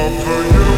For you.